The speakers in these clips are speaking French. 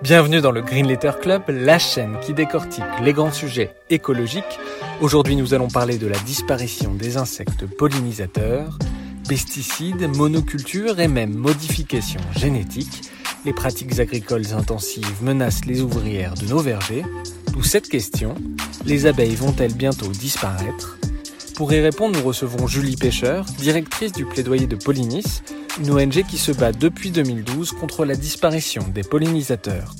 Bienvenue dans le Green Letter Club, la chaîne qui décortique les grands sujets écologiques. Aujourd'hui, nous allons parler de la disparition des insectes pollinisateurs, pesticides, monoculture et même modification génétique. Les pratiques agricoles intensives menacent les ouvrières de nos vergers. D'où cette question, les abeilles vont-elles bientôt disparaître? Pour y répondre, nous recevons Julie Pêcheur, directrice du plaidoyer de Pollinis, une ONG qui se bat depuis 2012 contre la disparition des pollinisateurs.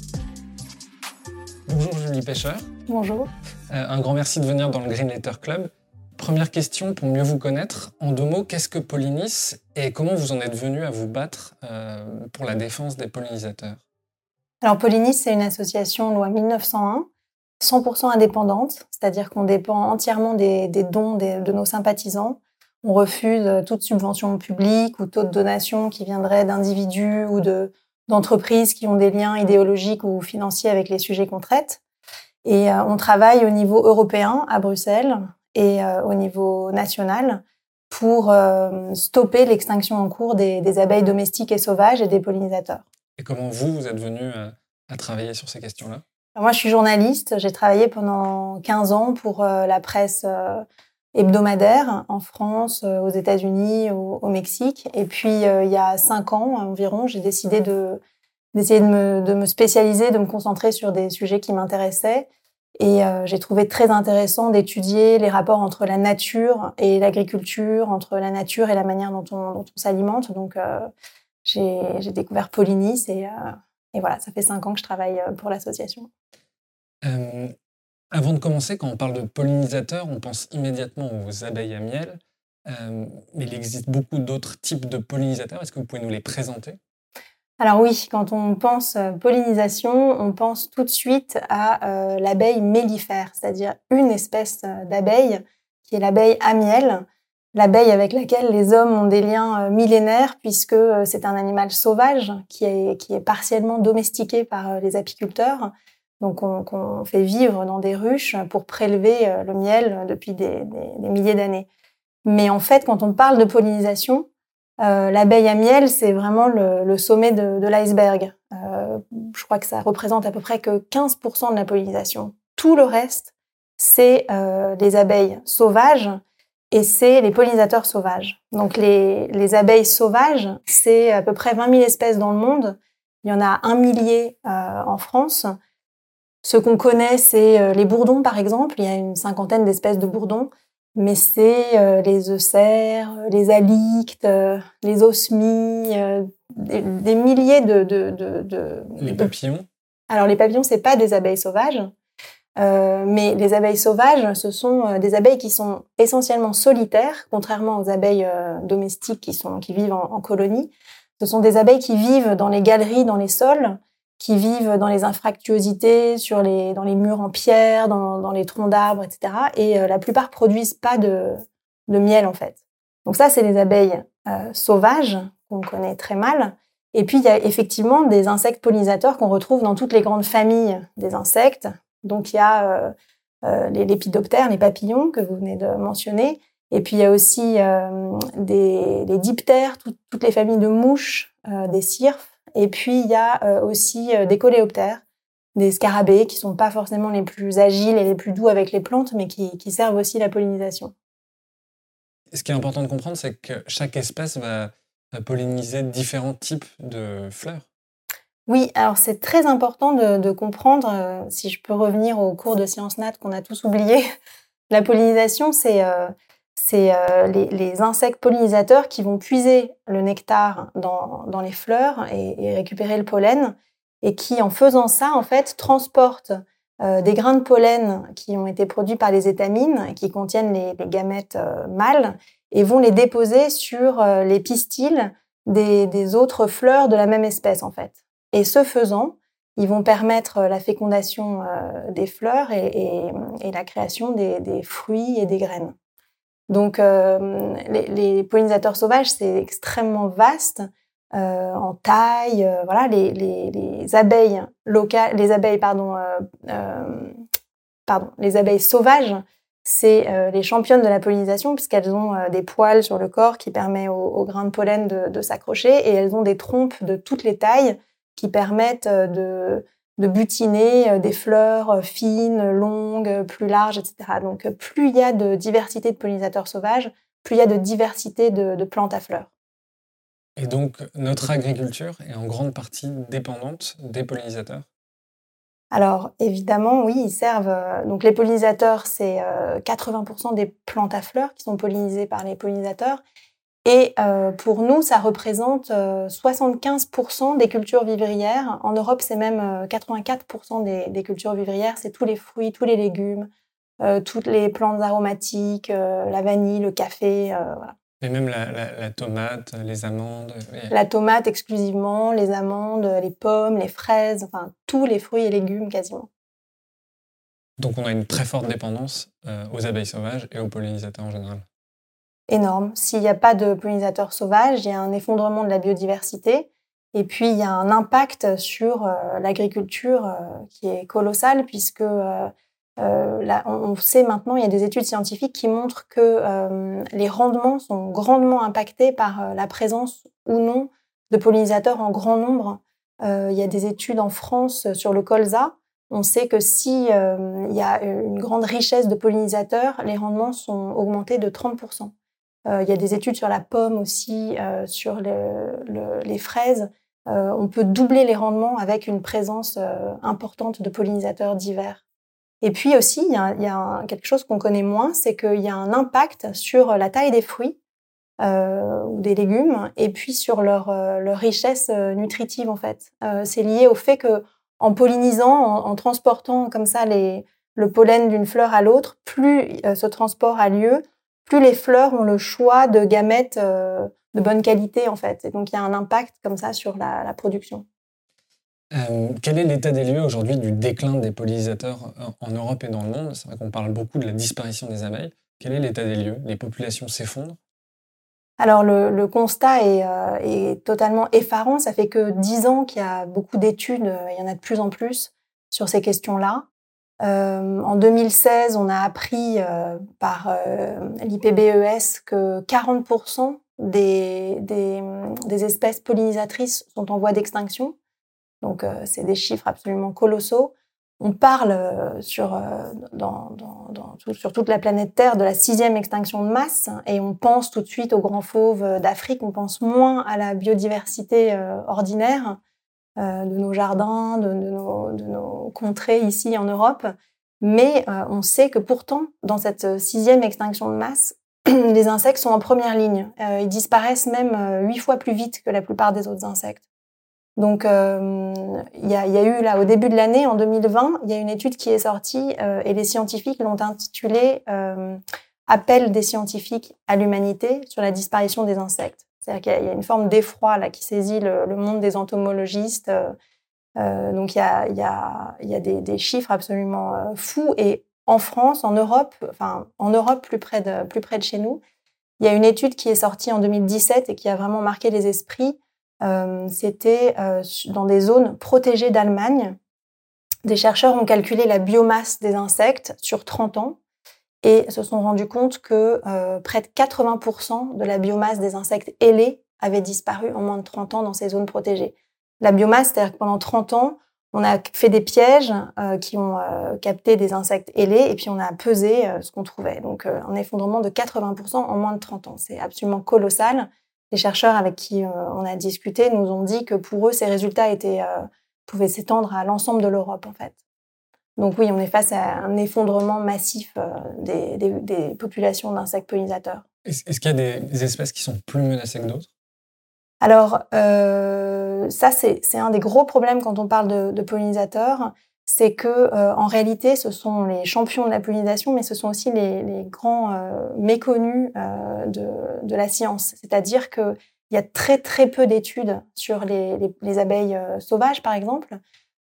Bonjour Julie Pêcheur. Bonjour. Euh, un grand merci de venir dans le Green Letter Club. Première question pour mieux vous connaître. En deux mots, qu'est-ce que Pollinis et comment vous en êtes venu à vous battre euh, pour la défense des pollinisateurs? Alors Pollinis, c'est une association loi 1901, 100% indépendante, c'est-à-dire qu'on dépend entièrement des, dons de nos sympathisants. On refuse euh, toute subvention publique ou toute donation qui viendrait d'individus ou de, d'entreprises qui ont des liens idéologiques ou financiers avec les sujets qu'on traite. Et euh, on travaille au niveau européen à Bruxelles et euh, au niveau national pour stopper l'extinction en cours des, abeilles domestiques et sauvages et des pollinisateurs. Et comment vous, vous êtes venu à travailler sur ces questions-là? Moi, je suis journaliste. J'ai travaillé pendant 15 ans pour la presse hebdomadaire en France, euh, aux États-Unis, au, Mexique. Et puis, euh, il y a cinq ans environ, j'ai décidé de d'essayer de me, de me, spécialiser, de me concentrer sur des sujets qui m'intéressaient. Et euh, j'ai trouvé très intéressant d'étudier les rapports entre la nature et l'agriculture, entre la nature et la manière dont on, on s'alimente. Donc, j'ai découvert Pollinis et, et, voilà, ça fait cinq ans que je travaille pour l'association. Avant de commencer, quand on parle de pollinisateurs, on pense immédiatement aux abeilles à miel. Euh, mais il existe beaucoup d'autres types de pollinisateurs. Est-ce que vous pouvez nous les présenter? Alors oui, quand on pense euh, pollinisation, on pense tout de suite à euh, l'abeille mellifère, c'est-à-dire une espèce d'abeille qui est l'abeille à miel, l'abeille avec laquelle les hommes ont des liens millénaires puisque c'est un animal sauvage qui est, partiellement domestiqué par les apiculteurs donc on, fait vivre dans des ruches pour prélever euh, le miel depuis des, milliers d'années. Mais en fait, quand on parle de pollinisation, euh, l'abeille à miel, c'est vraiment le, sommet de, l'iceberg. Euh, je crois que ça représente à peu près que 15% de la pollinisation. Tout le reste, c'est les abeilles sauvages et c'est les pollinisateurs sauvages. Donc les, les abeilles sauvages, c'est à peu près 20 000 espèces dans le monde. Il y en a un millier en France. Ce qu'on connaît, c'est euh, les bourdons, par exemple. Il y a une cinquantaine d'espèces de bourdons, mais c'est euh, les eucères, les alictes, euh, les osmies, des, milliers de, de, Les papillons Alors, les papillons, c'est pas des abeilles sauvages. Mais les abeilles sauvages, ce sont des abeilles qui sont essentiellement solitaires, contrairement aux abeilles domestiques qui, sont, qui vivent en, en colonie. Ce sont des abeilles qui vivent dans les galeries, dans les sols, qui vivent dans les infractuosités, sur les, dans les murs en pierre, dans, les troncs d'arbres, etc. Et euh, la plupart produisent pas de, de miel en fait. Donc ça, c'est les abeilles euh, sauvages qu'on connaît très mal. Et puis il y a effectivement des insectes pollinisateurs qu'on retrouve dans toutes les grandes familles des insectes. Donc il y a euh, euh les lépidoptères, les papillons que vous venez de mentionner. Et puis il y a aussi des, les diptères, toutes les familles de mouches, des cirfes et puis, il y a euh, aussi euh, des coléoptères, des scarabées qui sont pas forcément les plus agiles et les plus doux avec les plantes, mais qui, servent aussi la pollinisation. Ce qui est important de comprendre, c'est que chaque espèce va, polliniser différents types de fleurs. Oui, alors c'est très important de, comprendre, euh, si je peux revenir au cours de sciences nat qu'on a tous oublié, la pollinisation, c'est c'est euh, les, insectes pollinisateurs qui vont puiser le nectar dans, les fleurs et, récupérer le pollen et qui, en faisant ça, en fait, transportent euh, des grains de pollen qui ont été produits par les étamines, qui contiennent les, gamètes euh, mâles, et vont les déposer sur les pistils des, autres fleurs de la même espèce, en fait. Et ce faisant, ils vont permettre la fécondation des fleurs et, la création des, fruits et des graines. Donc, les, pollinisateurs sauvages, c'est extrêmement vaste. en taille, voilà, les, abeilles locales, les abeilles, pardon, les abeilles sauvages c'est euh, les championnes de la pollinisation puisqu'elles ont euh, des poils sur le corps qui permettent aux, grains de pollen de, s'accrocher et elles ont des trompes de toutes les tailles qui permettent euh, de, de butiner des fleurs fines, longues, plus larges, etc. Donc plus il y a de diversité de pollinisateurs sauvages, plus il y a de diversité de plantes à fleurs. Et donc notre agriculture est en grande partie dépendante des pollinisateurs? Alors évidemment, oui, ils servent. Euh, donc les pollinisateurs, c'est 80% euh, des plantes à fleurs qui sont pollinisées par les pollinisateurs. Et euh, pour nous, ça représente 75% des cultures vivrières. En Europe, c'est même 84% des, des, cultures vivrières. C'est tous les fruits, tous les légumes, toutes les plantes aromatiques, la vanille, le café. voilà. Et même la, tomate, les amandes. La tomate exclusivement, les amandes, les pommes, les fraises, enfin tous les fruits et légumes quasiment. Donc on a une très forte dépendance euh, aux abeilles sauvages et aux pollinisateurs en général. Énorme. S'il n'y a pas de pollinisateurs sauvages, il y a un effondrement de la biodiversité. Et puis il y a un impact sur euh, l'agriculture euh, qui est colossal puisque euh, on sait maintenant, il y a des études scientifiques qui montrent que euh, les rendements sont grandement impactés par euh, la présence ou non de pollinisateurs en grand nombre. il y a des études en France sur le colza. On sait que si il y a une grande richesse de pollinisateurs, les rendements sont augmentés de 30%. Il y a des études sur la pomme aussi, sur les fraises. on peut doubler les rendements avec une présence importante de pollinisateurs divers. Et puis aussi, il y a, quelque chose qu'on connaît moins, c'est qu'il y a un impact sur la taille des fruits euh, ou des légumes, et puis sur leur, euh, richesse euh, nutritive en fait. Euh, c'est lié au fait que en pollinisant, en, transportant comme ça le pollen d'une fleur à l'autre, plus ce transport a lieu, plus les fleurs ont le choix de gamètes de bonne qualité en fait. Et donc il y a un impact comme ça sur la, la production. Euh, quel est l'état des lieux aujourd'hui du déclin des pollinisateurs euh, en Europe et dans le monde? C'est vrai qu'on parle beaucoup de la disparition des abeilles. Quel est l'état des lieux? Les populations s'effondrent? Alors le, constat euh, est, totalement effarant. Ça fait que dix ans qu'il y a beaucoup d'études, il y en a de plus en plus sur ces questions-là. En 2016, on a appris par l'IPBES que 40% des, espèces pollinisatrices sont en voie d'extinction. Donc, euh, c'est des chiffres absolument colossaux. On parle euh, sur, euh, sur toute la planète Terre de la sixième extinction de masse et on pense tout de suite aux grands fauves d'Afrique, on pense moins à la biodiversité ordinaire de nos jardins, de, nos, de, nos, contrées ici en Europe. Mais on sait que pourtant, dans cette sixième extinction de masse, les insectes sont en première ligne. ils disparaissent même huit fois plus vite que la plupart des autres insectes. Donc, euh, il y, a, y, a, eu là au début de l'année, en 2020, il y a une étude qui est sortie euh, et les scientifiques l'ont intitulée euh, Appel des scientifiques à l'humanité sur la disparition des insectes. C'est-à-dire qu'il y, a une forme d'effroi là qui saisit le, monde des entomologistes. Euh, donc, il y a, des, chiffres absolument fous. Et en France, en Europe, enfin en Europe plus près de plus près de chez nous, il y a une étude qui est sortie en 2017 et qui a vraiment marqué les esprits euh, c'était euh, dans des zones protégées d'Allemagne. Des chercheurs ont calculé la biomasse des insectes sur 30 ans et se sont rendus compte que euh, près de 80% de la biomasse des insectes ailés avait disparu en moins de 30 ans dans ces zones protégées. La biomasse, c'est-à-dire que pendant 30 ans, on a fait des pièges qui ont capté des insectes ailés et puis on a pesé ce qu'on trouvait. Donc un effondrement de 80% en moins de 30 ans. C'est absolument colossal les chercheurs avec qui euh, on a discuté nous ont dit que pour eux, ces résultats étaient, euh, pouvaient s'étendre à l'ensemble de l'Europe, en fait. Donc oui, on est face à un effondrement massif euh, des, populations d'insectes pollinisateurs. Est-ce qu'il y a des espèces qui sont plus menacées que d'autres? Alors, ça, c'est un des gros problèmes quand on parle de, de pollinisateurs c'est que euh, en réalité, ce sont les champions de la pollinisation, mais ce sont aussi les, les grands euh, méconnus euh, de, de, la science. C'est-à-dire que il y a très très peu d'études sur les, abeilles sauvages, par exemple.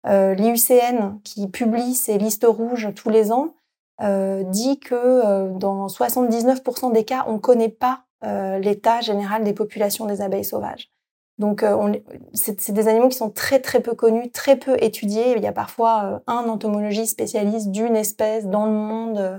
L'IUCN, qui publie ses listes rouges tous les ans, dit que dans 79% des cas, on ne connaît pas l'état général des populations des abeilles sauvages. Donc, euh, c'est des animaux qui sont très très peu connus, très peu étudiés. Il y a parfois euh, un entomologiste spécialiste d'une espèce dans le monde, euh,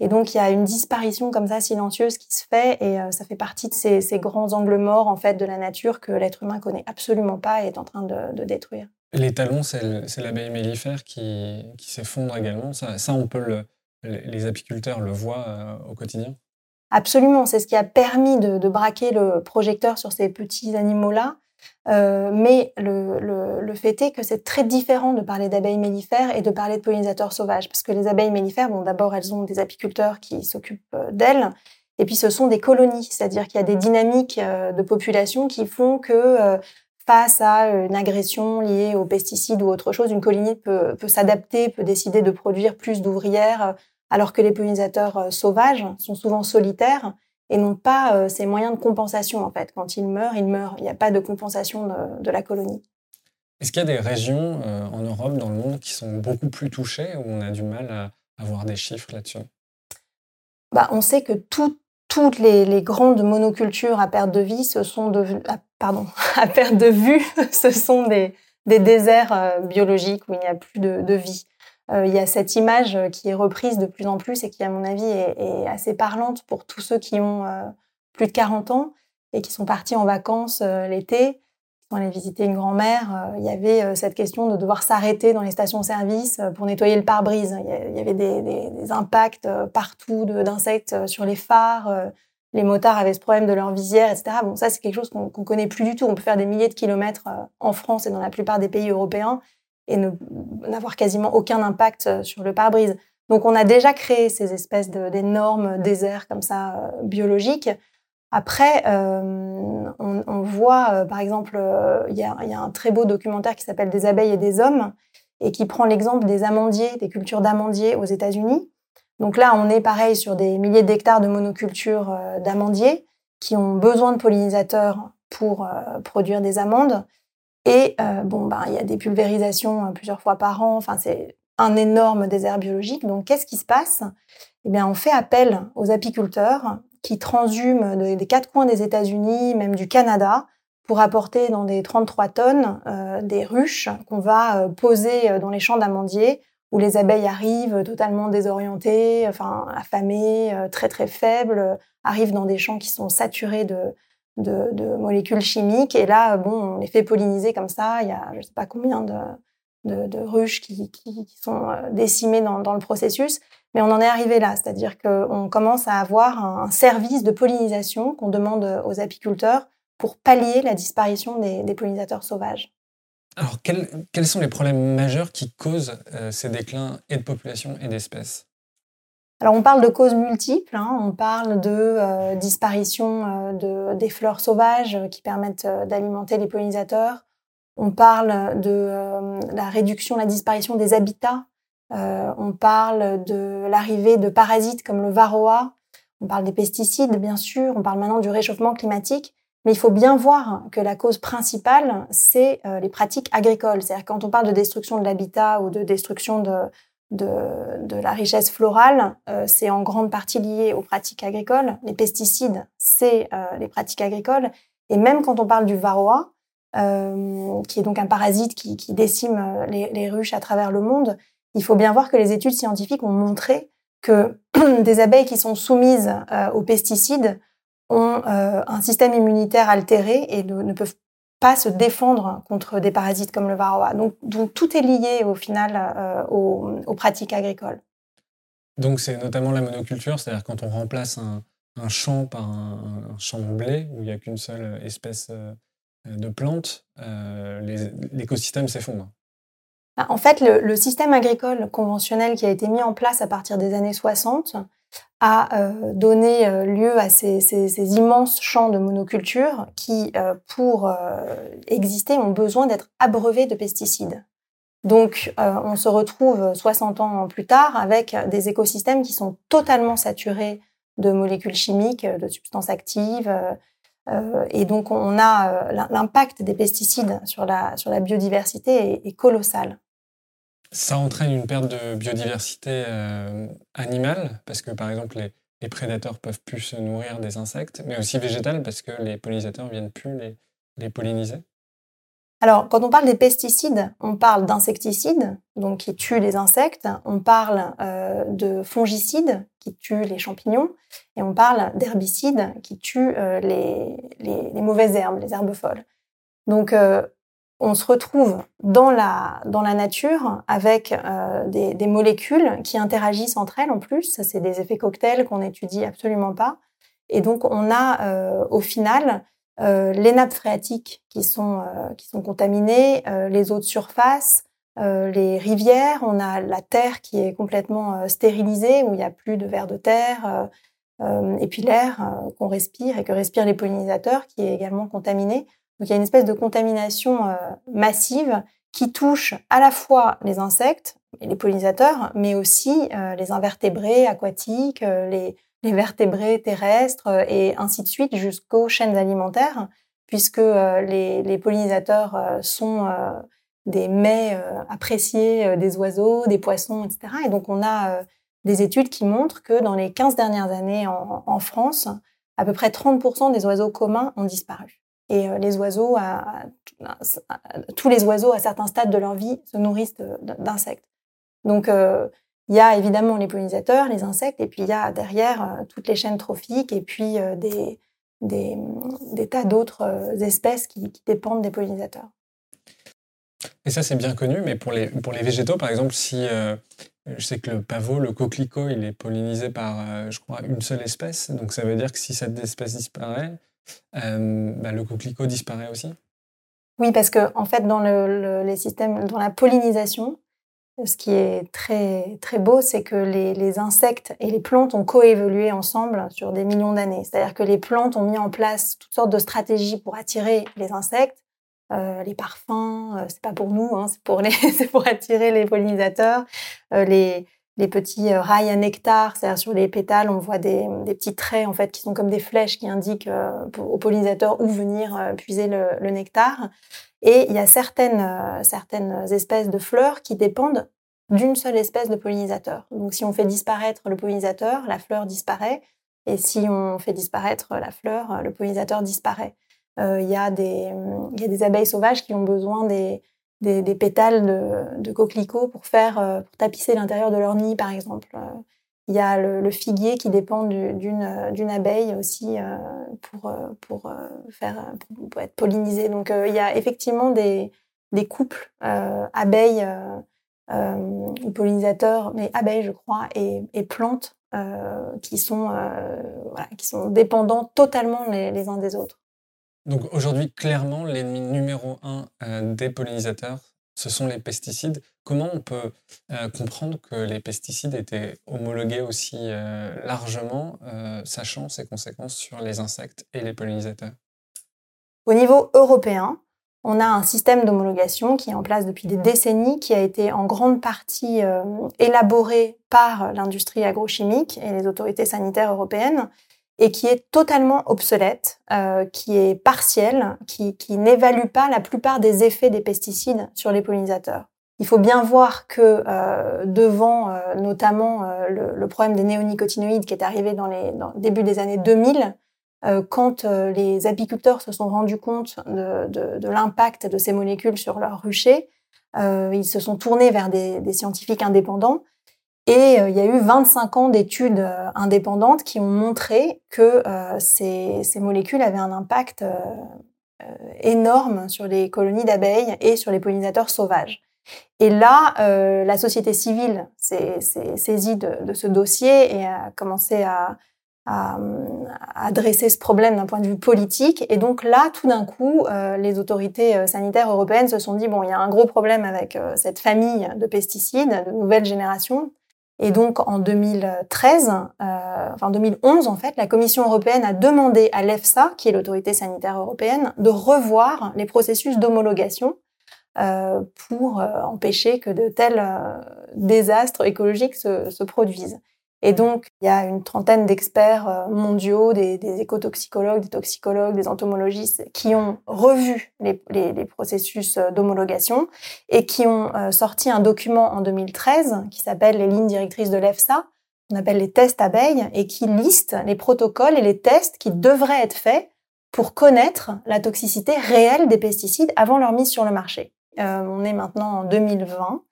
et donc il y a une disparition comme ça silencieuse qui se fait, et ça fait partie de ces, ces, grands angles morts en fait de la nature que l'être humain connaît absolument pas et est en train de, de détruire. Les talons, c'est l'abeille mellifère qui, qui s'effondre également. Ça, ça, on peut le, les apiculteurs le voient au quotidien. Absolument, c'est ce qui a permis de, braquer le projecteur sur ces petits animaux-là. Euh, mais le, fait est que c'est très différent de parler d'abeilles mellifères et de parler de pollinisateurs sauvages, parce que les abeilles mellifères, bon, d'abord, elles ont des apiculteurs qui s'occupent euh, d'elles, et puis ce sont des colonies, c'est-à-dire qu'il y a des dynamiques euh, de population qui font que face à une agression liée aux pesticides ou autre chose, une colonie peut s'adapter, peut décider de produire plus d'ouvrières alors que les pollinisateurs euh, sauvages sont souvent solitaires et n'ont pas euh, ces moyens de compensation en fait. Quand ils meurent, ils meurent. Il n'y a pas de compensation de, la colonie. Est-ce qu'il y a des régions euh, en Europe, dans le monde, qui sont beaucoup plus touchées où on a du mal à avoir des chiffres là-dessus? Bah, On sait que toutes les, grandes monocultures à perte de vie, ce sont de, pardon, à perte de vue, ce sont des, déserts biologiques où il n'y a plus de vie. Euh, il y a cette image euh, qui est reprise de plus en plus et qui, à mon avis, est, assez parlante pour tous ceux qui ont euh, plus de 40 ans et qui sont partis en vacances l'été, sont allés visiter une grand-mère. il y avait cette question de devoir s'arrêter dans les stations-service pour nettoyer le pare-brise. Il y avait des, impacts partout d'insectes sur les phares. les motards avaient ce problème de leur visière, etc. Bon, ça, c'est quelque chose qu'on connaît plus du tout. On peut faire des milliers de kilomètres en France et dans la plupart des pays européens et n'avoir quasiment aucun impact euh, sur le pare-brise. Donc on a déjà créé ces espèces d'énormes déserts comme ça euh, biologiques. Après, euh, on, voit, par exemple, il y, a, un très beau documentaire qui s'appelle Des abeilles et des hommes et qui prend l'exemple des amandiers, des cultures d'amandiers aux États-Unis. Donc là, on est pareil sur des milliers d'hectares de monocultures d'amandiers qui ont besoin de pollinisateurs pour produire des amandes. Et euh, bon, ben, il y a des pulvérisations euh, plusieurs fois par an. Enfin, c'est un énorme désert biologique. Donc, qu'est-ce qui se passe? Eh bien, on fait appel aux apiculteurs qui transhument des quatre coins des États-Unis, même du Canada, pour apporter dans des 33 tonnes euh, des ruches qu'on va poser dans les champs d'amandiers où les abeilles arrivent totalement désorientées, affamées, très très faibles, arrivent dans des champs qui sont saturés de, de, molécules chimiques. Et là, bon, on les fait polliniser comme ça. Il y a je ne sais pas combien de, de, ruches qui, qui, sont euh, décimées dans, dans, le processus. Mais on en est arrivé là, c'est-à-dire qu'on commence à avoir un service de pollinisation qu'on demande aux apiculteurs pour pallier la disparition des, des pollinisateurs sauvages. Alors, quels, quels, sont les problèmes majeurs qui causent euh, ces déclins et de population et d'espèces? Alors on parle de causes multiples, hein. on parle de euh, disparition euh, de, des fleurs sauvages qui permettent d'alimenter les pollinisateurs, on parle de la réduction, la disparition des habitats, on parle de l'arrivée de parasites comme le varroa, on parle des pesticides bien sûr, on parle maintenant du réchauffement climatique, mais il faut bien voir que la cause principale, c'est les pratiques agricoles. C'est-à-dire quand on parle de destruction de l'habitat ou de destruction de, de, la richesse florale, euh, c'est en grande partie lié aux pratiques agricoles. Les pesticides, c'est euh, les pratiques agricoles. Et même quand on parle du varroa, euh, qui est donc un parasite qui, décime les, ruches à travers le monde, il faut bien voir que les études scientifiques ont montré que des abeilles qui sont soumises aux pesticides ont un système immunitaire altéré et ne peuvent pas se défendre contre des parasites comme le varroa. Donc, tout est lié au final euh, aux, pratiques agricoles. Donc c'est notamment la monoculture, c'est-à-dire quand on remplace un, champ par un, champ de blé où il n'y a qu'une seule espèce euh, de plante, euh, l'écosystème s'effondre. Bah, en fait, le, système agricole conventionnel qui a été mis en place à partir des années 60 a euh, donné euh, lieu à ces, immenses champs de monoculture qui, euh, pour exister, ont besoin d'être abreuvés de pesticides. Donc, on se retrouve 60 ans plus tard avec des écosystèmes qui sont totalement saturés de molécules chimiques, de substances actives, et donc, on a l'impact des pesticides sur la, sur la biodiversité est, colossal. Ça entraîne une perte de biodiversité animale, parce que par exemple, les, les, prédateurs peuvent plus se nourrir des insectes, mais aussi végétale, parce que les pollinisateurs viennent plus les, les polliniser alors, quand on parle des pesticides, on parle d'insecticides, donc qui tuent les insectes, on parle euh, de fongicides qui tuent les champignons, et on parle d'herbicides qui tuent euh, les, mauvaises herbes, les herbes folles. Donc, euh, on se retrouve dans la, dans la nature avec des, des, molécules qui interagissent entre elles en plus. Ça, c'est des effets cocktails qu'on n'étudie absolument pas. Et donc, on a au final euh, les nappes phréatiques qui sont, euh, qui sont contaminées, euh, les eaux de surface, les rivières, on a la terre qui est complètement stérilisée, où il n'y a plus de vers de terre, et puis l'air qu'on respire et que respirent les pollinisateurs qui est également contaminé. Donc il y a une espèce de contamination massive qui touche à la fois les insectes et les pollinisateurs, mais aussi les invertébrés aquatiques, les, les vertébrés terrestres euh, et ainsi de suite jusqu'aux chaînes alimentaires, puisque euh, les, pollinisateurs euh, sont des mets appréciés des oiseaux, des poissons, etc. Et donc on a des études qui montrent que dans les 15 dernières années en, France, à peu près 30% des oiseaux communs ont disparu. Et les oiseaux, tous les oiseaux à certains stades de leur vie se nourrissent d'insectes. Donc il y a évidemment les pollinisateurs, les insectes, et puis il y a derrière euh, toutes les chaînes trophiques et puis euh, des, tas d'autres euh, espèces qui, dépendent des pollinisateurs. Et ça, c'est bien connu, mais pour les, pour les végétaux, par exemple, si je sais que le pavot, le coquelicot, il est pollinisé par, je crois, une seule espèce, donc ça veut dire que si cette espèce disparaît, bah, le coquelicot disparaît aussi Oui, parce que en fait, dans le, les systèmes, dans la pollinisation, ce qui est très, très beau, c'est que les, les, insectes et les plantes ont coévolué ensemble sur des millions d'années. C'est-à-dire que les plantes ont mis en place toutes sortes de stratégies pour attirer les insectes. Euh, les parfums, euh, c'est pas pour nous, hein, c'est pour, pour attirer les pollinisateurs. Euh, les, petits euh, rails à nectar, c'est-à-dire sur les pétales, on voit des, petits traits en fait qui sont comme des flèches qui indiquent euh, aux pollinisateurs où venir puiser le, le nectar. Et il y a certaines, certaines espèces de fleurs qui dépendent d'une seule espèce de pollinisateur. Donc si on fait disparaître le pollinisateur, la fleur disparaît. Et si on fait disparaître la fleur, le pollinisateur disparaît. Euh, il y, a des, y a des abeilles sauvages qui ont besoin des, des, des pétales de, de, coquelicots pour faire euh, pour tapisser l'intérieur de leur nid, par exemple. Il y a le, figuier qui dépend d'une d'une abeille aussi euh, pour pour faire pour, être pollinisé. Donc il y a effectivement des des couples abeilles ou pollinisateurs, mais abeilles je crois et, et plantes qui sont voilà, qui sont dépendants totalement les, les uns des autres. Donc aujourd'hui, clairement, l'ennemi numéro un des pollinisateurs, ce sont les pesticides. Comment on peut euh, comprendre que les pesticides étaient homologués aussi euh, largement, euh, sachant ses conséquences sur les insectes et les pollinisateurs? Au niveau européen, on a un système d'homologation qui est en place depuis des décennies, qui a été en grande partie élaboré par l'industrie agrochimique et les autorités sanitaires européennes, et qui est totalement obsolète, euh, qui est partiel, qui, qui n'évalue pas la plupart des effets des pesticides sur les pollinisateurs. Il faut bien voir que euh, devant euh, notamment euh, le, le, problème des néonicotinoïdes qui est arrivé dans les dans le début des années 2000, euh, quand les apiculteurs se sont rendus compte de, de, de l'impact de ces molécules sur leurs ruchers, ils se sont tournés vers des, des scientifiques indépendants et euh, il y a eu 25 ans d'études euh, indépendantes qui ont montré que euh, ces, molécules avaient un impact énorme sur les colonies d'abeilles et sur les pollinisateurs sauvages. Et là, la société civile s'est saisie de, ce dossier et a commencé à, à, à ce problème d'un point de vue politique. Et donc là, tout d'un coup, les autorités sanitaires européennes se sont dit, bon, il y a un gros problème avec cette famille de pesticides de nouvelle génération. Et donc en 2013, euh, enfin 2011 en fait, la Commission européenne a demandé à l'EFSA, qui est l'autorité sanitaire européenne, de revoir les processus d'homologation euh, pour euh, empêcher que de tels euh, désastres écologiques se, se, produisent. Et donc, il y a une trentaine d'experts euh, mondiaux, des, écotoxicologues, des toxicologues, des entomologistes, qui ont revu les, processus euh, d'homologation et qui ont euh, sorti un document en 2013 qui s'appelle les lignes directrices de l'EFSA, qu'on appelle les tests abeilles, et qui liste les protocoles et les tests qui devraient être faits pour connaître la toxicité réelle des pesticides avant leur mise sur le marché. On est maintenant en 2020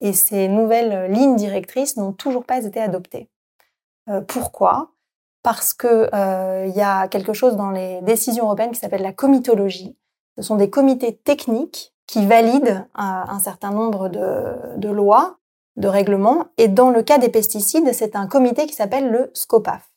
et ces nouvelles lignes directrices n'ont toujours pas été adoptées. Euh, pourquoi? Parce que euh, y a quelque chose dans les décisions européennes qui s'appelle la comitologie. Ce sont des comités techniques qui valident un, un certain nombre de, de, lois, de règlements. Et dans le cas des pesticides, c'est un comité qui s'appelle le SCOPAF.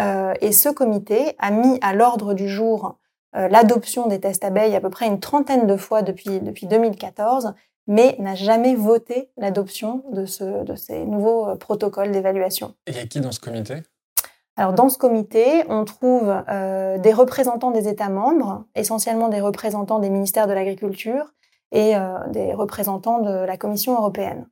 Euh, et ce comité a mis à l'ordre du jour euh, l'adoption des tests abeilles à peu près une trentaine de fois depuis, depuis 2014 mais n'a jamais voté l'adoption de, ce, de ces nouveaux euh, protocoles d'évaluation. Et il y a qui dans ce comité? Alors dans ce comité, on trouve euh, des représentants des États membres, essentiellement des représentants des ministères de l'Agriculture et euh, des représentants de la Commission européenne.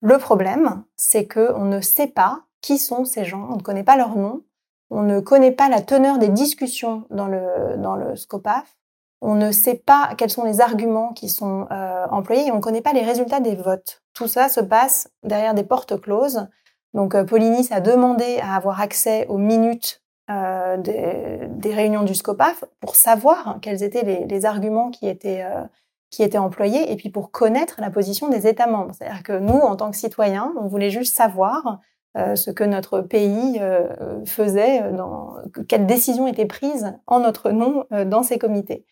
Le problème, c'est que on ne sait pas qui sont ces gens, on ne connaît pas leur nom, on ne connaît pas la teneur des discussions dans le, dans le SCOPAF, on ne sait pas quels sont les arguments qui sont euh, employés et on ne connaît pas les résultats des votes. Tout ça se passe derrière des portes closes. Donc euh, a demandé à avoir accès aux minutes euh, des, des, réunions du SCOPAF pour savoir quels étaient les, les arguments qui étaient, euh, qui étaient employés et puis pour connaître la position des États membres. C'est-à-dire que nous, en tant que citoyens, on voulait juste savoir euh, ce que notre pays euh, faisait, dans, quelles décisions étaient prises en notre nom dans ces comités.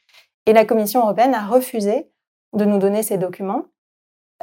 Et la Commission européenne a refusé de nous donner ces documents.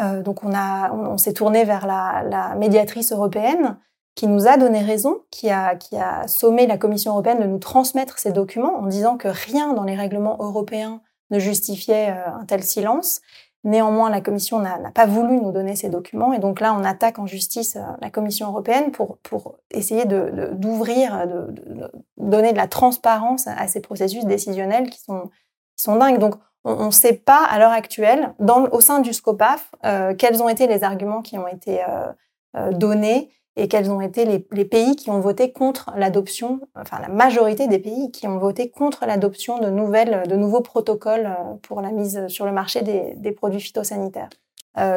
Euh, donc on, on, s'est tourné vers la, médiatrice européenne qui nous a donné raison, qui a, qui a sommé la Commission européenne de nous transmettre ces documents en disant que rien dans les règlements européens ne justifiait euh, un tel silence. Néanmoins, la Commission n'a pas voulu nous donner ces documents et donc là, on attaque en justice euh, la Commission européenne pour, pour essayer d'ouvrir, de, de, donner de la transparence à ces processus décisionnels qui sont qui sont dingues. Donc, on ne sait pas à l'heure actuelle, au sein du SCOPAF, euh, quels ont été les arguments qui ont été euh, euh, donnés et quels ont été les, pays qui ont voté contre l'adoption, enfin la majorité des pays qui ont voté contre l'adoption de nouvelles, de nouveaux protocoles pour la mise sur le marché des, produits phytosanitaires.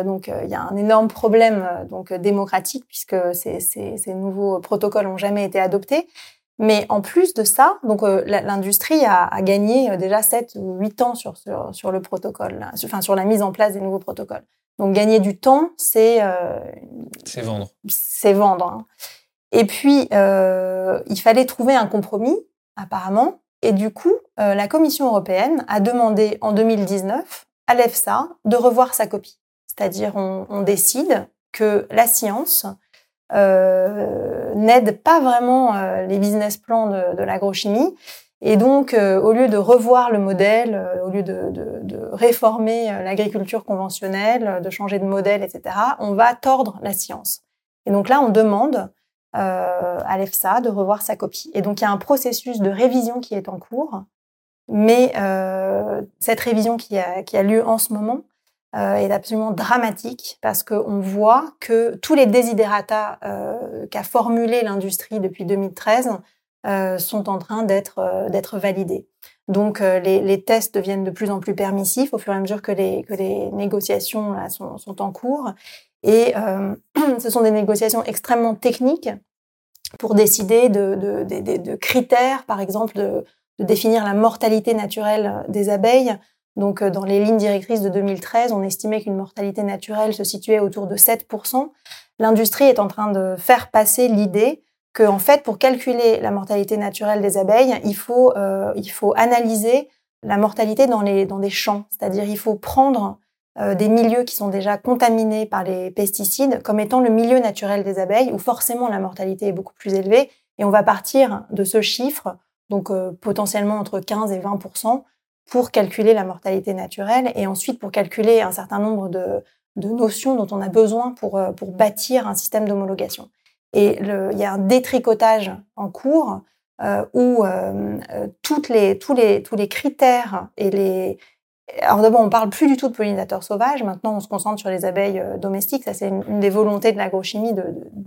Donc il y a un énorme problème donc démocratique puisque ces, ces nouveaux protocoles n'ont jamais été adoptés. Mais en plus de ça, donc euh, l'industrie a, a, gagné euh, déjà 7 ou 8 ans sur, sur, sur, le protocole, là, enfin sur la mise en place des nouveaux protocoles. Donc gagner du temps, c'est euh, c'est vendre. C'est vendre. Hein. Et puis euh, il fallait trouver un compromis, apparemment. Et du coup, la Commission européenne a demandé en 2019 à l'EFSA de revoir sa copie. C'est-à-dire, on, on décide que la science euh, n'aide pas vraiment euh, les business plans de, de l'agrochimie. Et donc, euh, au lieu de revoir le modèle, euh, au lieu de, de, de réformer euh, l'agriculture conventionnelle, de changer de modèle, etc., on va tordre la science. Et donc là, on demande à l'EFSA de revoir sa copie. Et donc, il y a un processus de révision qui est en cours. Mais cette révision qui a, qui a lieu en ce moment, est absolument dramatique parce qu'on voit que tous les desiderata euh, qu'a formulé l'industrie depuis 2013 euh, sont en train d'être euh, d'être validés. Donc euh, les, tests deviennent de plus en plus permissifs au fur et à mesure que les, que les négociations sont, en cours. Et ce sont des négociations extrêmement techniques pour décider de, de, critères, par exemple, de définir la mortalité naturelle des abeilles, donc, euh, dans les lignes directrices de 2013, on estimait qu'une mortalité naturelle se situait autour de 7%. L'industrie est en train de faire passer l'idée que, en fait, pour calculer la mortalité naturelle des abeilles, il faut, euh, il faut analyser la mortalité dans, les, dans des champs. C'est-à-dire, il faut prendre euh, des milieux qui sont déjà contaminés par les pesticides comme étant le milieu naturel des abeilles, où forcément la mortalité est beaucoup plus élevée. Et on va partir de ce chiffre, donc euh, potentiellement entre 15 et 20 pour calculer la mortalité naturelle et ensuite pour calculer un certain nombre de, de notions dont on a besoin pour, euh, pour bâtir un système d'homologation. Et le, il y a un détricotage en cours euh, où euh, toutes les, tous, les, tous les critères et les, alors d'abord, on parle plus du tout de pollinisateurs sauvages. Maintenant, on se concentre sur les abeilles euh, domestiques. Ça, c'est une, des volontés de l'agrochimie, de,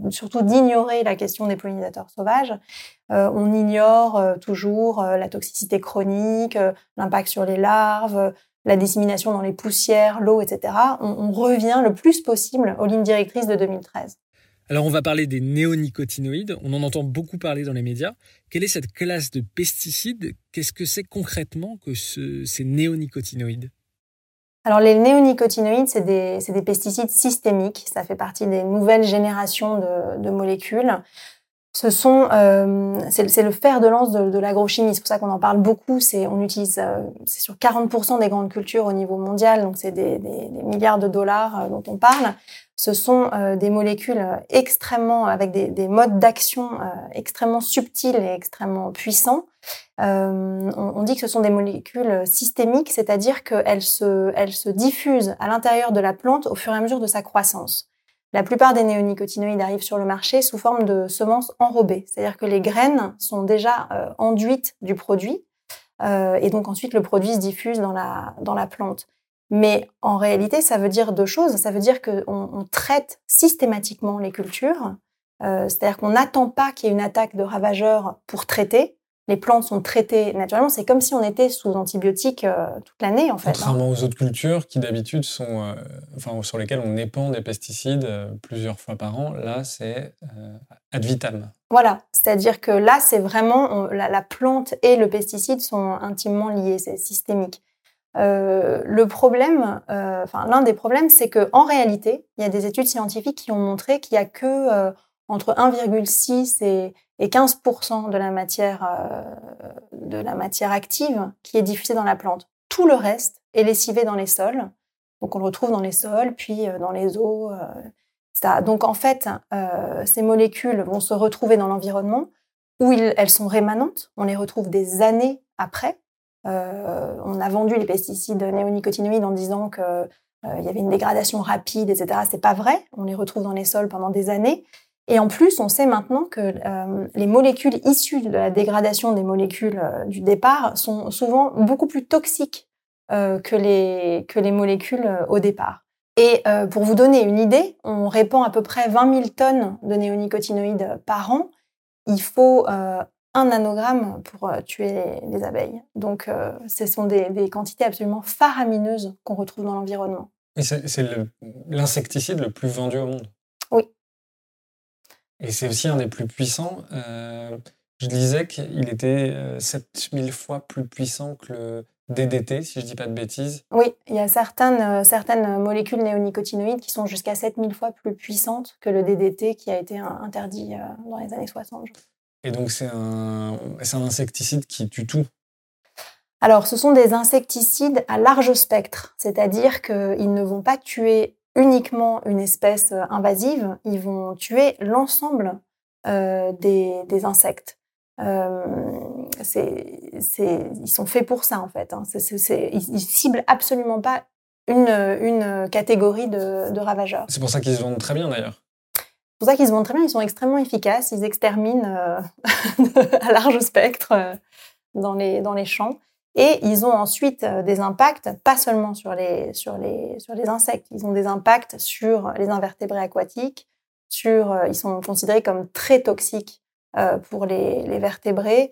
surtout d'ignorer la question des pollinisateurs sauvages. Euh, on ignore euh, toujours la toxicité chronique, l'impact sur les larves, la dissémination dans les poussières, l'eau, etc. On, on revient le plus possible aux lignes directrices de 2013. Alors on va parler des néonicotinoïdes, on en entend beaucoup parler dans les médias. Quelle est cette classe de pesticides? Qu'est-ce que c'est concrètement que ces néonicotinoïdes? Alors les néonicotinoïdes, c'est des, des, pesticides systémiques, ça fait partie des nouvelles générations de, molécules. Ce sont, euh, c'est le fer de lance de, l'agrochimie. C'est pour ça qu'on en parle beaucoup. C'est, on utilise, euh, sur 40% des grandes cultures au niveau mondial, donc c'est des, milliards de dollars euh, dont on parle ce sont euh, des molécules extrêmement, avec des, modes d'action euh, extrêmement subtils et extrêmement puissants. Euh, on, dit que ce sont des molécules systémiques, c'est-à-dire qu'elles se, elles se diffusent à l'intérieur de la plante au fur et à mesure de sa croissance. La plupart des néonicotinoïdes arrivent sur le marché sous forme de semences enrobées, c'est-à-dire que les graines sont déjà enduites du produit, et donc ensuite le produit se diffuse dans la, dans la plante. Mais en réalité, ça veut dire deux choses. Ça veut dire qu'on on traite systématiquement les cultures, euh, c'est-à-dire qu'on n'attend pas qu'il y ait une attaque de ravageurs pour traiter. Les plantes sont traitées naturellement. C'est comme si on était sous antibiotiques euh, toute l'année, en fait. Hein. Contrairement aux autres cultures qui d'habitude sont, euh, enfin, sur lesquelles on épand des pesticides plusieurs fois par an, là, c'est ad vitam. Voilà, c'est-à-dire que là, c'est vraiment la, la plante et le pesticide sont intimement liés, c'est systémique. Euh, le problème, euh, l'un des problèmes, c'est que en réalité, il y a des études scientifiques qui ont montré qu'il y a que euh, entre 1,6 et, 15 de la matière de la matière active qui est diffusée dans la plante. Tout le reste est lessivé dans les sols. Donc on le retrouve dans les sols, puis dans les eaux. Donc en fait, ces molécules vont se retrouver dans l'environnement où elles sont rémanentes. On les retrouve des années après. Euh, on a vendu les pesticides néonicotinoïdes en disant qu'il euh, y avait une dégradation rapide, etc. C'est pas vrai. On les retrouve dans les sols pendant des années. Et en plus, on sait maintenant que euh, les molécules issues de la dégradation des molécules du départ sont souvent beaucoup plus toxiques que, les, que les molécules au départ. Et pour vous donner une idée, on répand à peu près 20 000 tonnes de néonicotinoïdes par an. Il faut un nanogramme pour euh, tuer les, abeilles. Donc, euh, ce sont des, quantités absolument faramineuses qu'on retrouve dans l'environnement. c'est l'insecticide le, plus vendu au monde. Oui. Et c'est aussi un des plus puissants. Euh, je disais qu'il était 7000 fois plus puissant que le DDT, si je ne dis pas de bêtises. Oui, il y a certaines, certaines molécules néonicotinoïdes qui sont jusqu'à 7000 fois plus puissantes que le DDT qui a été interdit dans les années 60. Et donc, c'est un, un insecticide qui tue tout Alors, ce sont des insecticides à large spectre, c'est-à-dire qu'ils ne vont pas tuer uniquement une espèce euh, invasive, ils vont tuer l'ensemble euh, des, des, insectes. Euh, ils sont faits pour ça, en fait. Hein. ils, ne ciblent absolument pas une, une catégorie de, de ravageurs. C'est pour ça qu'ils se vendent très bien, d'ailleurs. C'est pour ça qu'ils se vendent très bien, ils sont extrêmement efficaces, ils exterminent euh, à large spectre euh, dans, les, dans les champs. Et ils ont ensuite euh, des impacts, pas seulement sur les, sur, les, sur les insectes, ils ont des impacts sur les invertébrés aquatiques, sur, ils sont considérés comme très toxiques pour les, les vertébrés,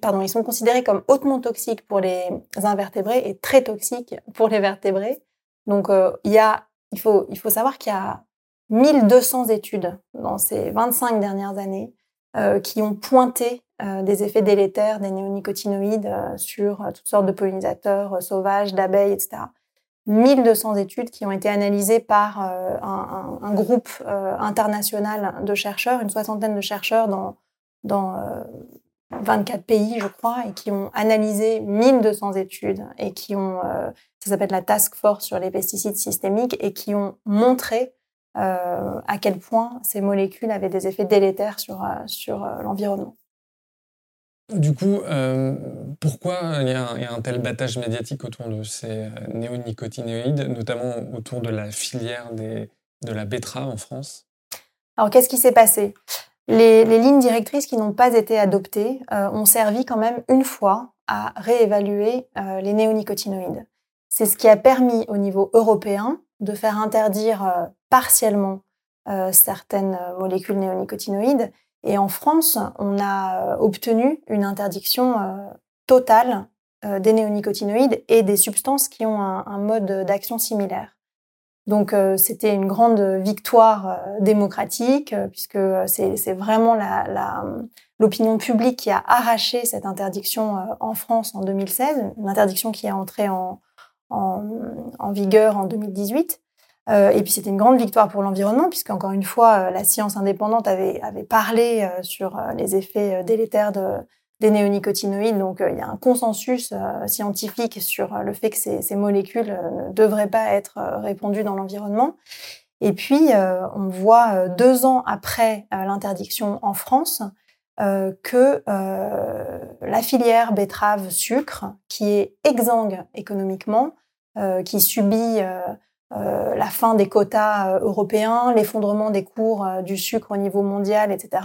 pardon, ils sont considérés comme hautement toxiques pour les invertébrés et très toxiques pour les vertébrés. Donc, il, y a, il, faut, il faut savoir qu'il y a 1200 études dans ces 25 dernières années euh, qui ont pointé euh, des effets délétères des néonicotinoïdes euh, sur toutes sortes de pollinisateurs sauvages, d'abeilles, etc. 1200 études qui ont été analysées par un, groupe international de chercheurs, une soixantaine de chercheurs dans, dans 24 pays, je crois, et qui ont analysé 1200 études et qui ont, ça s'appelle la Task Force sur les pesticides systémiques, et qui ont montré à quel point ces molécules avaient des effets délétères sur, euh, sur euh, l'environnement. Du coup, pourquoi il y, a un, tel battage médiatique autour de ces néonicotinoïdes, notamment autour de la filière des, de la betterave en France? Alors, qu'est-ce qui s'est passé? Les, les, lignes directrices qui n'ont pas été adoptées ont servi quand même une fois à réévaluer les néonicotinoïdes. C'est ce qui a permis au niveau européen de faire interdire partiellement certaines molécules néonicotinoïdes. Et en France, on a obtenu une interdiction totale des néonicotinoïdes et des substances qui ont un mode d'action similaire. Donc euh, c'était une grande victoire euh, démocratique euh, puisque c'est vraiment l'opinion publique qui a arraché cette interdiction en France en 2016, une interdiction qui est entrée en, vigueur en 2018. et puis c'était une grande victoire pour l'environnement puisque encore une fois la science indépendante avait, parlé sur les effets délétères de, des néonicotinoïdes. Donc, euh, il y a un consensus euh, scientifique sur euh, le fait que ces, molécules ne devraient pas être répandues dans l'environnement. Et puis, on voit deux ans après l'interdiction en France que la filière betterave-sucre, qui est exsangue économiquement, qui subit la fin des quotas européens, l'effondrement des cours du sucre au niveau mondial, etc.,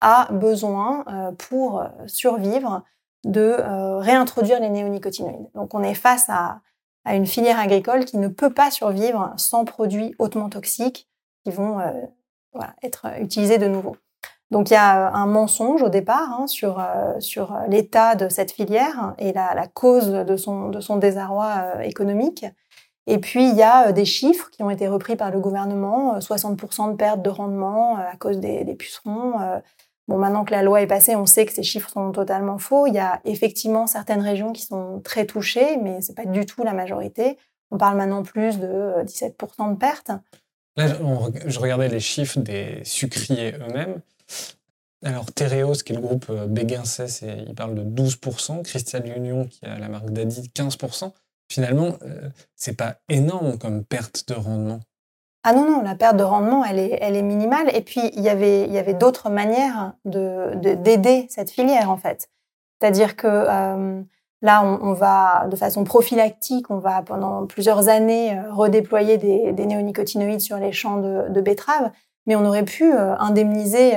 a besoin, euh, pour euh, survivre, de euh, réintroduire les néonicotinoïdes. Donc on est face à, une filière agricole qui ne peut pas survivre sans produits hautement toxiques qui vont être utilisés de nouveau. Donc il y a un mensonge au départ hein, sur, sur l'état de cette filière et la, cause de son, de son désarroi économique. Et puis il y a des chiffres qui ont été repris par le gouvernement, 60% de perte de rendement à cause des, pucerons, Bon, maintenant que la loi est passée, on sait que ces chiffres sont totalement faux. Il y a effectivement certaines régions qui sont très touchées, mais c'est pas du tout la majorité. On parle maintenant plus de 17% euh, de pertes. Là, je regardais les chiffres des sucriers eux-mêmes. Alors, Tereos, qui est le groupe euh, Béguincès, il parle de 12%. Crystal Union, qui a la marque Daddy, 15%. Finalement, euh, c'est pas énorme comme perte de rendement. Ah non, non, la perte de rendement, elle est, elle est minimale. Et puis, il y avait, y avait d'autres manières d'aider de, cette filière, en fait. C'est-à-dire que euh, là, on, va, de façon prophylactique, on va pendant plusieurs années euh, redéployer des, des néonicotinoïdes sur les champs de betteraves, mais on aurait pu euh, indemniser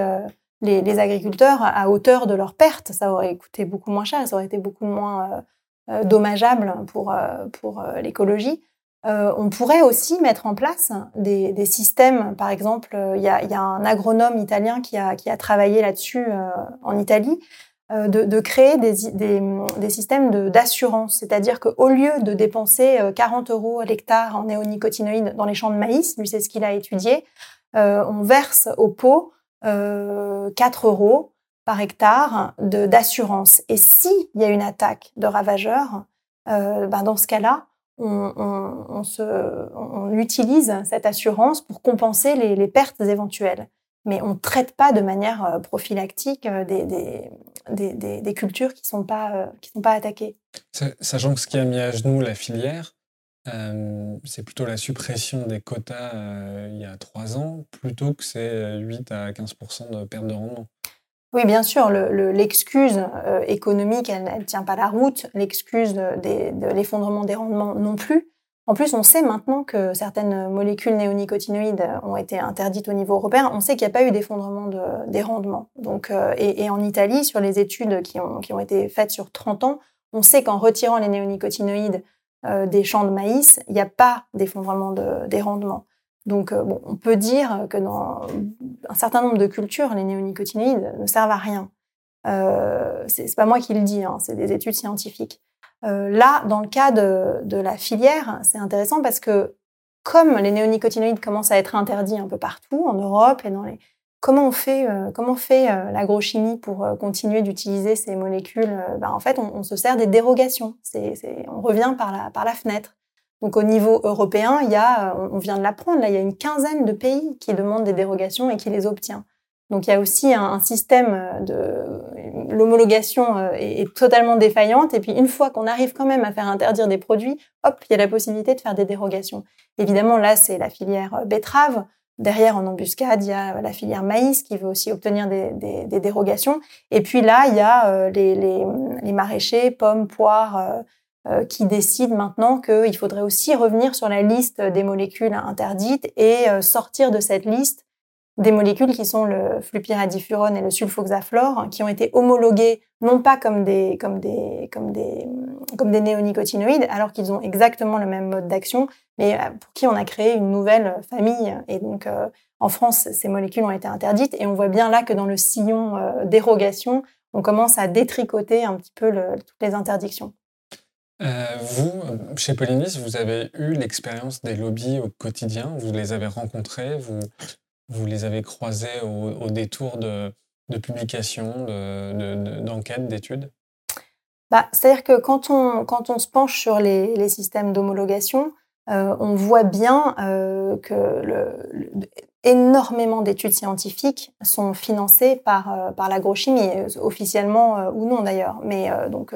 les, les, agriculteurs à hauteur de leurs pertes. Ça aurait coûté beaucoup moins cher, ça aurait été beaucoup moins dommageable pour, pour l'écologie. Euh, on pourrait aussi mettre en place des, systèmes, par exemple, euh, il y, a, un agronome italien qui a, travaillé là-dessus euh, en Italie, de, créer des, systèmes d'assurance. C'est-à-dire qu'au lieu de dépenser 40 euros l'hectare en néonicotinoïdes dans les champs de maïs, lui c'est ce qu'il a étudié, on verse au pot 4 euros par hectare d'assurance. Et s'il y a une attaque de ravageurs, ben dans ce cas-là, on, utilise cette assurance pour compenser les, pertes éventuelles. Mais on ne traite pas de manière euh, prophylactique euh, des, cultures qui ne sont, pas, euh, sont pas attaquées. Sachant que ce qui a mis à genoux la filière, c'est plutôt la suppression des quotas il y a trois ans, plutôt que ces 8 à 15% de perte de rendement. Oui, bien sûr, l'excuse le, euh, économique, elle ne tient pas la route, l'excuse de, l'effondrement des rendements non plus. En plus, on sait maintenant que certaines molécules néonicotinoïdes ont été interdites au niveau européen. On sait qu'il n'y a pas eu d'effondrement de, des rendements. Donc, euh, et, en Italie, sur les études qui ont été faites sur 30 ans, on sait qu'en retirant les néonicotinoïdes euh, des champs de maïs, il n'y a pas d'effondrement de, des rendements. Donc, euh, bon, on peut dire que dans un certain nombre de cultures, les néonicotinoïdes ne servent à rien. Euh, c'est pas moi qui le dis, hein, c'est des études scientifiques. Euh, là, dans le cas de, la filière, c'est intéressant parce que comme les néonicotinoïdes commencent à être interdits un peu partout en Europe et dans les comment on fait euh, comment on fait l'agrochimie pour continuer d'utiliser ces molécules ben, en fait, on, se sert des dérogations. on revient par la par la fenêtre. Donc au niveau européen, il y a, on vient de l'apprendre, là, il y a une quinzaine de pays qui demandent des dérogations et qui les obtient. Donc il y a aussi un, système de l'homologation euh, est, totalement défaillante et puis une fois qu'on arrive quand même à faire interdire des produits, hop, il y a la possibilité de faire des dérogations. Évidemment, là c'est la filière euh, betterave. Derrière, en embuscade, il y a la filière maïs qui veut aussi obtenir des, dérogations. Et puis là, il y a euh, les, les, maraîchers, pommes, poires, euh, qui décide maintenant qu'il faudrait aussi revenir sur la liste des molécules interdites et euh, sortir de cette liste des molécules qui sont le flupiradifurone et le sulfoxaflor, qui ont été homologués non pas comme des, comme des, comme des, comme des néonicotinoïdes, alors qu'ils ont exactement le même mode d'action, mais euh, pour qui on a créé une nouvelle famille. Et donc, euh, en France, ces molécules ont été interdites, et on voit bien là que dans le sillon euh, dérogation, on commence à détricoter un petit peu toutes les interdictions. vous, chez Polynis, vous avez eu l'expérience des lobbies au quotidien, vous les avez rencontrés, vous, vous les avez croisés au, détour de, publications, d'enquêtes, d'études? Bah, C'est-à-dire que quand on, quand on se penche sur les, systèmes d'homologation, euh, on voit bien euh, que le, énormément d'études scientifiques sont financées par, euh, par l'agrochimie, officiellement ou non d'ailleurs. Mais donc,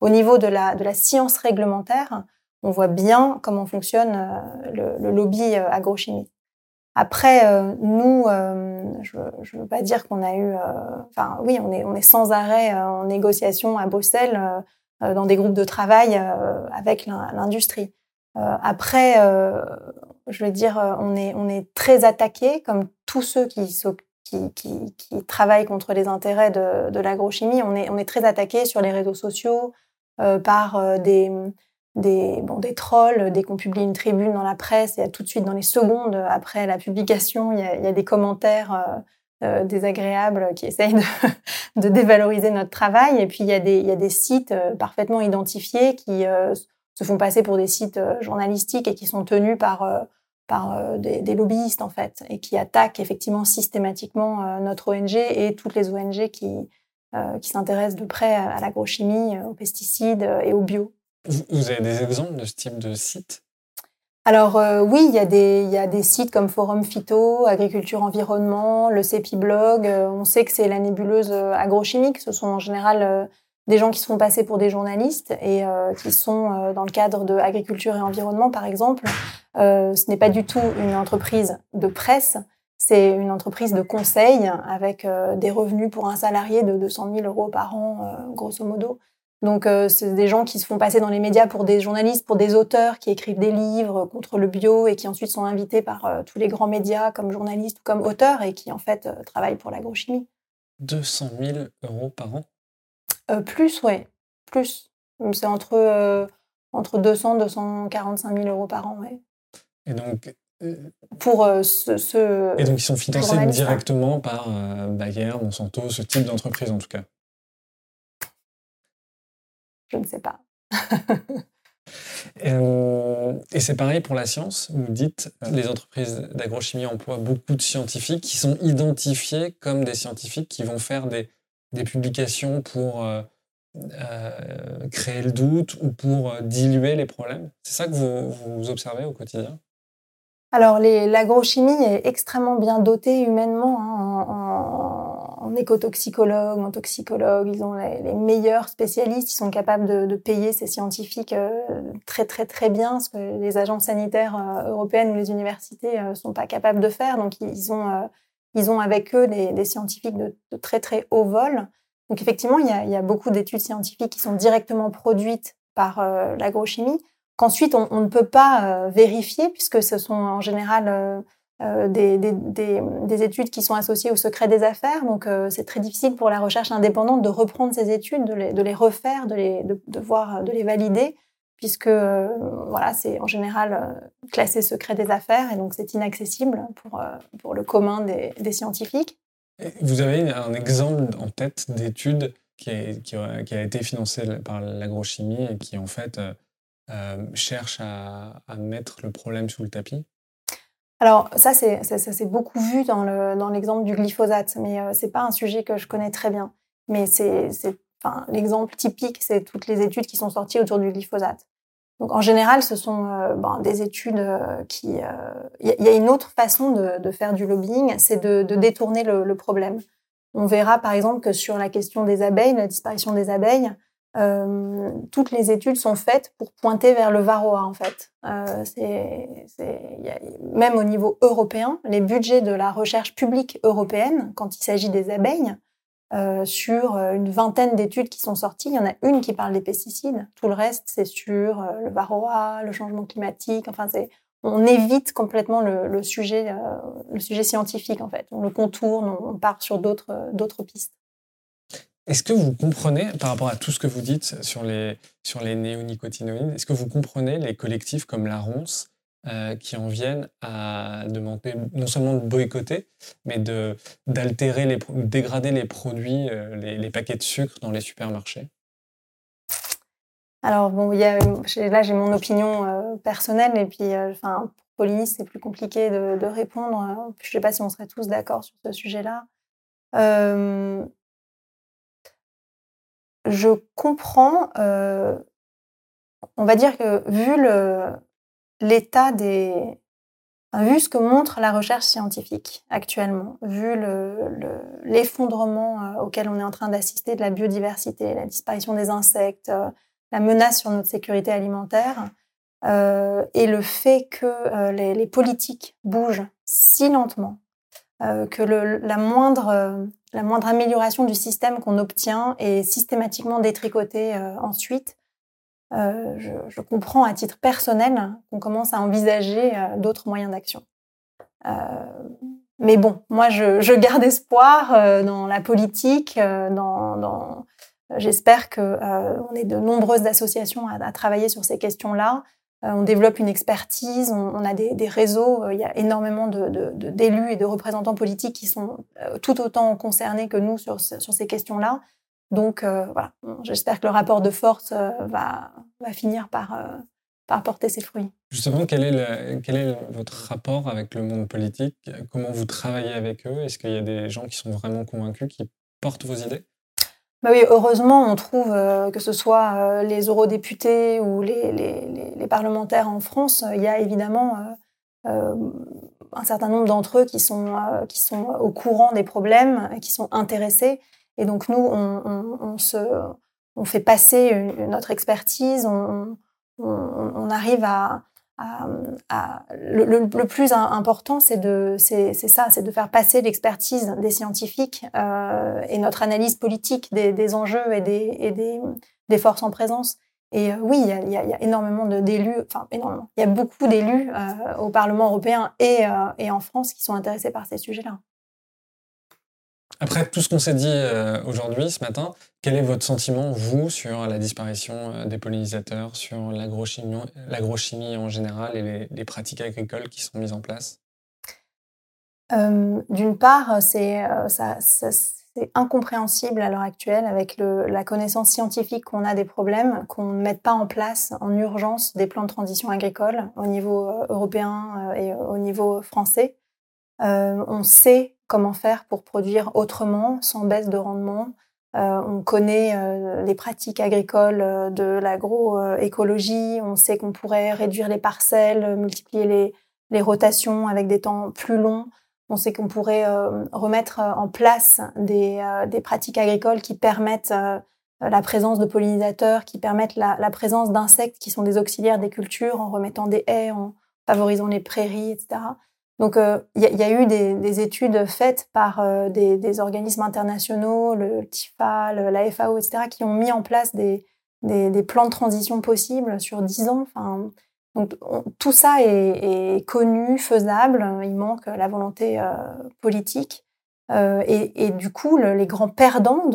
au niveau de la, de la science réglementaire, on voit bien comment fonctionne le, le lobby agrochimie. Après, euh, nous, euh, je ne veux pas dire qu'on a eu, euh, enfin oui, on est, on est sans arrêt en négociation à Bruxelles dans des groupes de travail avec l'industrie. après, je veux dire, on est, on est très attaqué, comme tous ceux qui, qui, qui, qui travaillent contre les intérêts de, de l'agrochimie. On est, on est très attaqué sur les réseaux sociaux par des des, bon, des trolls, dès qu'on publie une tribune dans la presse, et tout de suite dans les secondes après la publication, il y a, il y a des commentaires euh, euh désagréables qui essayent de, dévaloriser notre travail. Et puis il y a des, il y a des sites euh, parfaitement identifiés qui se font passer pour des sites journalistiques et qui sont tenus par, par des, des, lobbyistes en fait, et qui attaquent effectivement systématiquement notre ONG et toutes les ONG qui, qui s'intéressent de près à l'agrochimie, aux pesticides et au bio. Vous avez des exemples de ce type de site alors euh, oui, il y, a des, sites comme Forum Phyto, Agriculture Environnement, le CEPI Blog. Euh, on sait que c'est la nébuleuse euh, agrochimique. Ce sont en général des gens qui se font passer pour des journalistes et qui sont dans le cadre de Agriculture et Environnement, par exemple. ce n'est pas du tout une entreprise de presse. C'est une entreprise de conseil avec des revenus pour un salarié de 200 000 euros par an, grosso modo. Donc, euh, c'est des gens qui se font passer dans les médias pour des journalistes, pour des auteurs qui écrivent des livres contre le bio et qui ensuite sont invités par euh, tous les grands médias comme journalistes ou comme auteurs et qui en fait euh, travaillent pour l'agrochimie. 200 000 euros par an Plus, ouais. Plus. C'est entre, entre 200 et 245 000 euros par an, ouais. Et donc, pour ce, Et donc, ils sont financés directement par Bayer, Monsanto, ce type d'entreprise en tout cas je ne sais pas. Euh, et c'est pareil pour la science. Vous dites, euh, les entreprises d'agrochimie emploient beaucoup de scientifiques qui sont identifiés comme des scientifiques qui vont faire des, des publications pour euh, créer le doute ou pour diluer les problèmes. C'est ça que vous, vous observez au quotidien? Alors, l'agrochimie est extrêmement bien dotée humainement hein, en en écotoxicologue, en toxicologue, ils ont les, meilleurs spécialistes, ils sont capables de, payer ces scientifiques euh, très très très bien, ce que les agences sanitaires euh, européennes ou les universités ne euh, sont pas capables de faire. Donc ils ont, ils ont avec eux des, scientifiques de, très très haut vol. Donc effectivement, il y a, beaucoup d'études scientifiques qui sont directement produites par l'agrochimie, qu'ensuite on, ne peut pas vérifier puisque ce sont en général des, des, des, des, études qui sont associées au secret des affaires. Donc, euh, c'est très difficile pour la recherche indépendante de reprendre ces études, de les, refaire, de les, voir, de les valider, puisque euh, voilà, c'est en général classé secret des affaires et donc c'est inaccessible pour, pour le commun des, scientifiques. Vous avez un exemple en tête d'étude qui, a été financée par l'agrochimie et qui en fait cherche à, à mettre le problème sous le tapis? Alors ça, c'est, ça, s'est beaucoup vu dans, le, dans l'exemple du glyphosate, mais euh, c'est pas un sujet que je connais très bien. Mais c'est, c'est, enfin, l'exemple typique, c'est toutes les études qui sont sorties autour du glyphosate. Donc en général, ce sont euh, ben, des études euh, qui... Il y, a une autre façon de, de faire du lobbying, c'est de, de détourner le, le, problème. On verra par exemple que sur la question des abeilles, la disparition des abeilles, euh, toutes les études sont faites pour pointer vers le varroa en fait. Euh, c'est, même au niveau européen, les budgets de la recherche publique européenne, quand il s'agit des abeilles, euh, sur une vingtaine d'études qui sont sorties, il y en a une qui parle des pesticides. Tout le reste, c'est sur le varroa, le changement climatique. Enfin, on évite complètement le, sujet, le sujet scientifique en fait. On le contourne, on part sur d'autres pistes. Est-ce que vous comprenez, par rapport à tout ce que vous dites sur les, sur les néonicotinoïdes, est-ce que vous comprenez les collectifs comme la RONCE euh, qui en viennent à demander non seulement de boycotter, mais de, d'altérer, les, dégrader les produits, euh, les, paquets de sucre dans les supermarchés? Alors, bon, y a, là, j'ai mon opinion euh, personnelle, et puis, enfin, pour Pauline, c'est plus compliqué de, de répondre. Je ne sais pas si on serait tous d'accord sur ce sujet-là je comprends, euh, on va dire que vu l'état des... Vu ce que montre la recherche scientifique actuellement, vu l'effondrement euh, auquel on est en train d'assister de la biodiversité, la disparition des insectes, euh, la menace sur notre sécurité alimentaire, et le fait que les, politiques bougent si lentement, que la moindre la moindre amélioration du système qu'on obtient est systématiquement détricotée euh, ensuite. Euh, je, comprends à titre personnel qu'on commence à envisager euh, d'autres moyens d'action. mais bon, moi, je, garde espoir dans la politique. dans, J'espère qu'on est de nombreuses associations à travailler sur ces questions-là. Euh, on développe une expertise, on, a des, réseaux, euh, il y a énormément d'élus et de représentants politiques qui sont euh, tout autant concernés que nous sur, ces questions-là. Donc voilà, j'espère que le rapport de force va, finir par, porter ses fruits. Justement, quel est, quel est votre rapport avec le monde politique? Comment vous travaillez avec eux? Est-ce qu'il y a des gens qui sont vraiment convaincus, qui portent vos idées? Bah oui, heureusement, on trouve euh, que ce soit euh, les eurodéputés ou les, les, les, parlementaires en France, il y a évidemment euh, un certain nombre d'entre eux qui sont, qui sont au courant des problèmes, qui sont intéressés. Et donc nous, on, on, on se, on fait passer notre expertise, on, on arrive à, le, plus important, c'est de, c'est, ça, c'est de faire passer l'expertise des scientifiques euh, et notre analyse politique des, enjeux et, des, et des, forces en présence. Et euh, oui, il y, a, énormément d'élus, enfin énormément, il y a beaucoup d'élus euh, au Parlement européen et, et en France qui sont intéressés par ces sujets-là. Après tout ce qu'on s'est dit euh, aujourd'hui, ce matin, quel est votre sentiment, vous, sur la disparition euh, des pollinisateurs, sur l'agrochimie en général et les, pratiques agricoles qui sont mises en place? Euh, D'une part, c'est incompréhensible à l'heure actuelle avec la connaissance scientifique qu'on a des problèmes, qu'on ne mette pas en place en urgence des plans de transition agricole au niveau européen et au niveau français. on sait comment faire pour produire autrement, sans baisse de rendement. Euh, on connaît euh, les pratiques agricoles euh, de l'agroécologie, on sait qu'on pourrait réduire les parcelles, multiplier les, les, rotations avec des temps plus longs, on sait qu'on pourrait remettre en place des, des, pratiques agricoles qui permettent la présence de pollinisateurs, qui permettent la, la présence d'insectes qui sont des auxiliaires des cultures en remettant des haies, en favorisant les prairies, etc. Donc, il euh, y, a eu des, études faites par euh, des, organismes internationaux, le TIFA, la FAO, etc., qui ont mis en place des, plans de transition possibles sur 10 ans. Enfin, donc, tout ça est, connu, faisable. Il manque la volonté euh, politique. Et, du coup, les grands perdants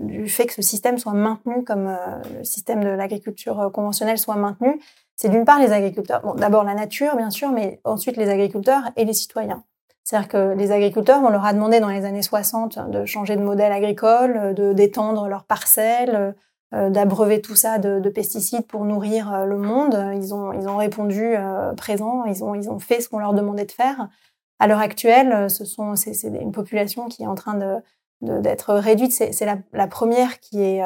du fait que ce système soit maintenu comme le système de l'agriculture conventionnelle soit maintenu, c'est d'une part les agriculteurs. Bon, d'abord la nature, bien sûr, mais ensuite les agriculteurs et les citoyens. C'est-à-dire que les agriculteurs, on leur a demandé dans les années 60 de changer de modèle agricole, de d'étendre leurs parcelles, euh, d'abreuver tout ça de, pesticides pour nourrir euh, le monde. Ils ont, ils ont répondu euh, présent, ils ont, ils ont fait ce qu'on leur demandait de faire. À l'heure actuelle, ce sont, c'est, une population qui est en train de, d'être réduite. C'est, la, la, première qui, est,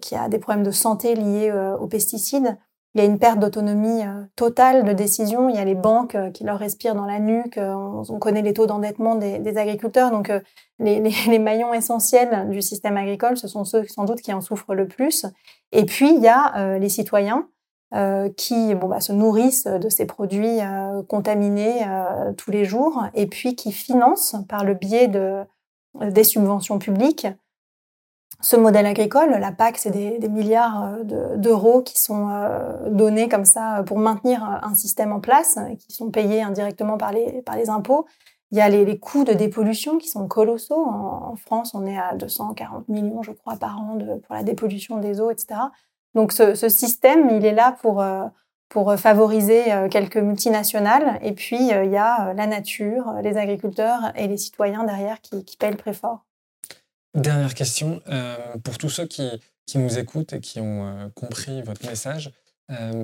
qui a des problèmes de santé liés aux pesticides. Il y a une perte d'autonomie euh, totale de décision. Il y a les banques euh, qui leur respirent dans la nuque. Euh, on connaît les taux d'endettement des, agriculteurs. Donc, les, maillons essentiels du système agricole, ce sont ceux sans doute qui en souffrent le plus. Et puis, il y a les citoyens qui bon, bah, se nourrissent de ces produits contaminés tous les jours et puis qui financent par le biais de, des subventions publiques ce modèle agricole. La PAC, c'est des, milliards d'euros qui sont donnés comme ça pour maintenir un système en place, qui sont payés indirectement par les, impôts. Il y a les, coûts de dépollution qui sont colossaux. En, France, on est à 240 millions, je crois, par an pour la dépollution des eaux, etc. Donc ce, système, il est là pour, euh, favoriser euh, quelques multinationales. Et puis, euh, il y a la nature, les agriculteurs et les citoyens derrière qui, qui paient le prix fort. Dernière question. pour tous ceux qui, qui, nous écoutent et qui ont compris votre message,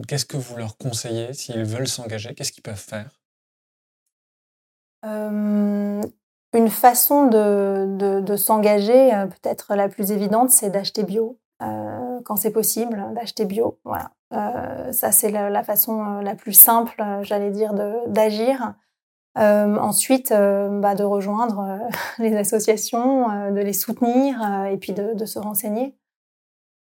qu'est-ce que vous leur conseillez s'ils veulent s'engager? Qu'est-ce qu'ils peuvent faire? Une façon de, de, s'engager, peut-être la plus évidente, c'est d'acheter bio. quand c'est possible, d'acheter bio. Voilà. ça, c'est la, façon la plus simple, j'allais dire, d'agir. Ensuite, bah, de rejoindre les associations, de les soutenir et puis de, se renseigner,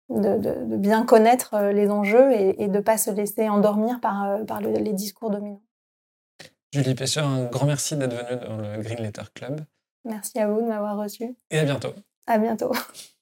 de, de, bien connaître les enjeux et, de ne pas se laisser endormir par, par les discours dominants. Julie Pêcheur, un grand merci d'être venue dans le Green Letter Club. Merci à vous de m'avoir reçu. Et à bientôt. À bientôt.